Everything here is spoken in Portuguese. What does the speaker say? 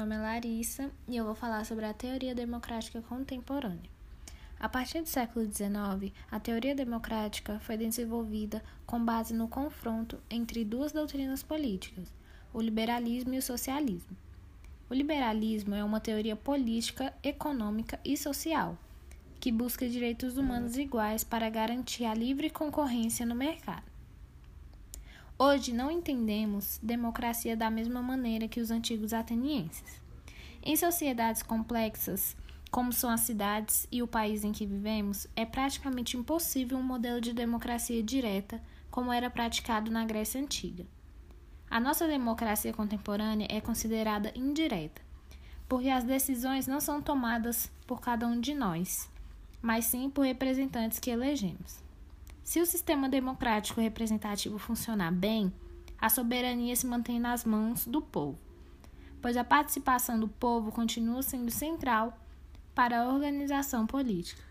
nome é Larissa e eu vou falar sobre a teoria democrática contemporânea. A partir do século XIX, a teoria democrática foi desenvolvida com base no confronto entre duas doutrinas políticas, o liberalismo e o socialismo. O liberalismo é uma teoria política, econômica e social que busca direitos humanos iguais para garantir a livre concorrência no mercado. Hoje não entendemos democracia da mesma maneira que os antigos atenienses. Em sociedades complexas, como são as cidades e o país em que vivemos, é praticamente impossível um modelo de democracia direta como era praticado na Grécia Antiga. A nossa democracia contemporânea é considerada indireta, porque as decisões não são tomadas por cada um de nós, mas sim por representantes que elegemos. Se o sistema democrático representativo funcionar bem, a soberania se mantém nas mãos do povo, pois a participação do povo continua sendo central para a organização política.